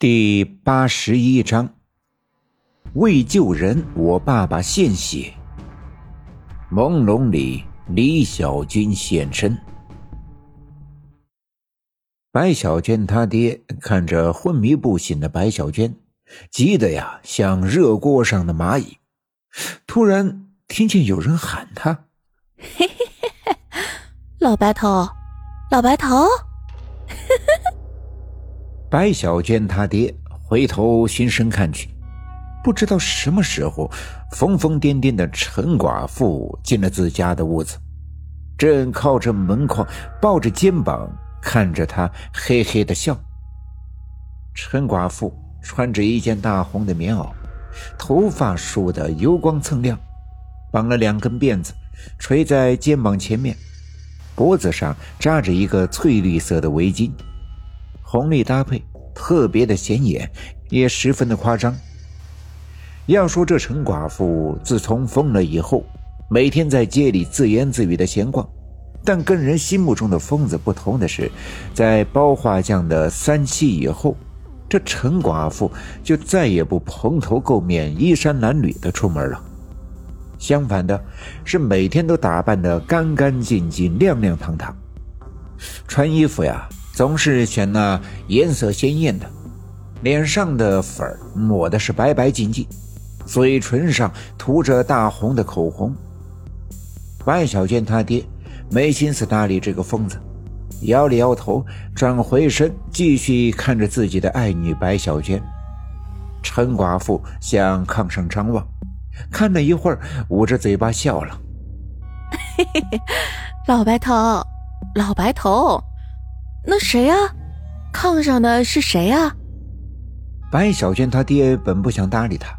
第八十一章，为救人，我爸爸献血。朦胧里，李小军现身。白小娟他爹看着昏迷不醒的白小娟，急得呀像热锅上的蚂蚁。突然听见有人喊他：“嘿嘿嘿嘿，老白头，老白头。”白小娟他爹回头循声看去，不知道什么时候，疯疯癫癫的陈寡妇进了自家的屋子，正靠着门框，抱着肩膀看着他，嘿嘿的笑。陈寡妇穿着一件大红的棉袄，头发梳得油光锃亮，绑了两根辫子，垂在肩膀前面，脖子上扎着一个翠绿色的围巾。红绿搭配特别的显眼，也十分的夸张。要说这陈寡妇自从疯了以后，每天在街里自言自语的闲逛，但跟人心目中的疯子不同的是，在包画匠的三七以后，这陈寡妇就再也不蓬头垢面、衣衫褴褛的出门了。相反的，是每天都打扮的干干净净、亮亮堂堂，穿衣服呀。总是选那颜色鲜艳的，脸上的粉抹的是白白净净，嘴唇上涂着大红的口红。白小娟他爹没心思搭理这个疯子，摇了摇头，转回身继续看着自己的爱女白小娟。陈寡妇向炕上张望，看了一会儿，捂着嘴巴笑了：“嘿嘿嘿，老白头，老白头。”那谁呀？炕上的是谁呀？白小娟她爹本不想搭理她，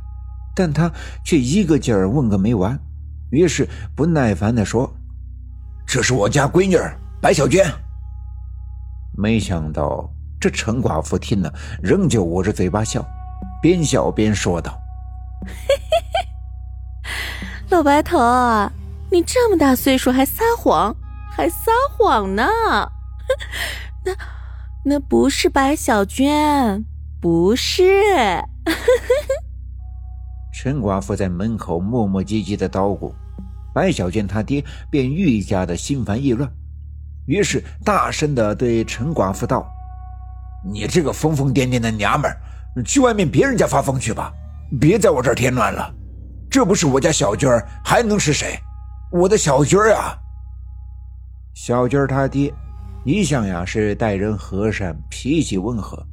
但他却一个劲儿问个没完，于是不耐烦地说：“这是我家闺女白小娟。”没想到这陈寡妇听了，仍旧捂着嘴巴笑，边笑边说道：“嘿嘿嘿，老白头，你这么大岁数还撒谎，还撒谎呢！”那，那不是白小娟，不是。陈寡妇在门口磨磨唧唧的叨咕，白小娟她爹便愈加的心烦意乱，于是大声的对陈寡妇道：“你这个疯疯癫癫的娘们儿，去外面别人家发疯去吧，别在我这儿添乱了。这不是我家小娟，还能是谁？我的小娟啊！”小娟儿她爹。一向呀是待人和善，脾气温和，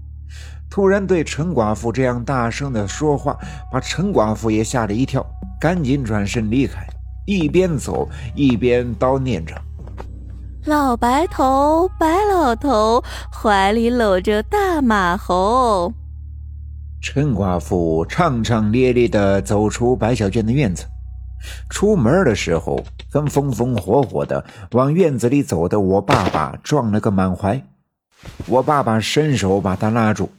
突然对陈寡妇这样大声的说话，把陈寡妇也吓了一跳，赶紧转身离开，一边走一边叨念着：“老白头，白老头，怀里搂着大马猴。”陈寡妇唱唱咧咧地走出白小娟的院子。出门的时候，跟风风火火的往院子里走的我爸爸撞了个满怀。我爸爸伸手把他拉住：“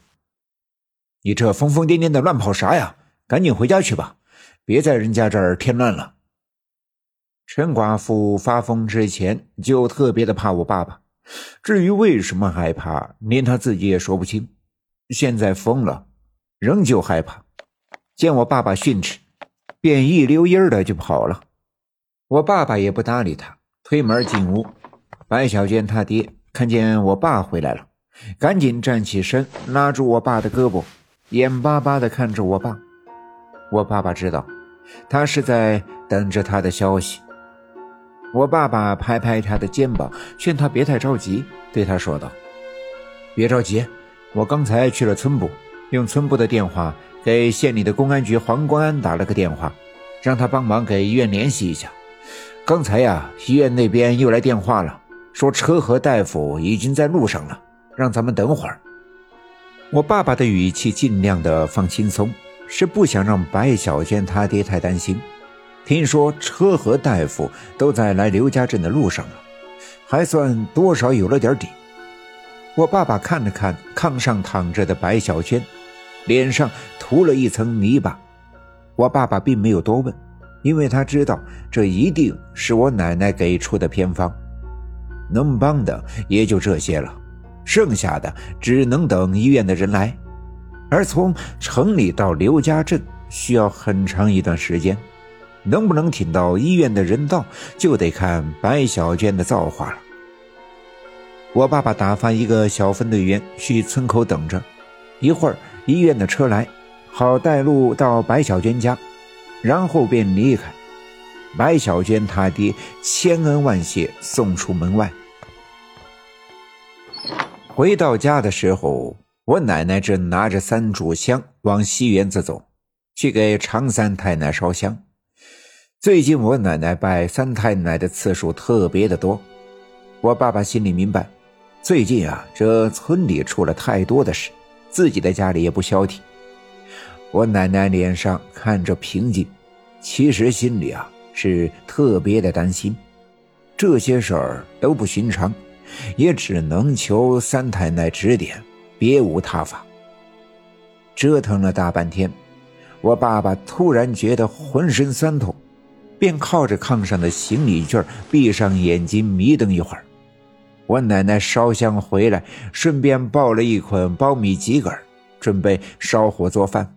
你这疯疯癫癫的乱跑啥呀？赶紧回家去吧，别在人家这儿添乱了。”陈寡妇发疯之前就特别的怕我爸爸，至于为什么害怕，连他自己也说不清。现在疯了，仍旧害怕，见我爸爸训斥。便一溜烟的就跑了，我爸爸也不搭理他，推门进屋。白小娟他爹看见我爸回来了，赶紧站起身，拉住我爸的胳膊，眼巴巴的看着我爸。我爸爸知道，他是在等着他的消息。我爸爸拍拍他的肩膀，劝他别太着急，对他说道：“别着急，我刚才去了村部，用村部的电话。”给县里的公安局黄公安打了个电话，让他帮忙给医院联系一下。刚才呀，医院那边又来电话了，说车和大夫已经在路上了，让咱们等会儿。我爸爸的语气尽量的放轻松，是不想让白小娟他爹太担心。听说车和大夫都在来刘家镇的路上了，还算多少有了点底。我爸爸看了看炕上躺着的白小娟。脸上涂了一层泥巴，我爸爸并没有多问，因为他知道这一定是我奶奶给出的偏方，能帮的也就这些了，剩下的只能等医院的人来。而从城里到刘家镇需要很长一段时间，能不能挺到医院的人到，就得看白小娟的造化了。我爸爸打发一个小分队员去村口等着，一会儿医院的车来，好带路到白小娟家，然后便离开。白小娟他爹千恩万谢，送出门外。回到家的时候。我奶奶正拿着三炷香往西园子走，去给常三太奶烧香。最近我奶奶拜三太奶的次数特别的多，我爸爸心里明白，最近啊，这村里出了太多的事，自己的家里也不消停。我奶奶脸上看着平静，其实心里啊是特别的担心。这些事儿都不寻常，也只能求三太奶指点。别无他法。折腾了大半天，我爸爸突然觉得浑身酸痛，便靠着炕上的行李卷闭上眼睛迷瞪一会儿。我奶奶烧香回来，顺便抱了一捆苞米秸秆准备烧火做饭。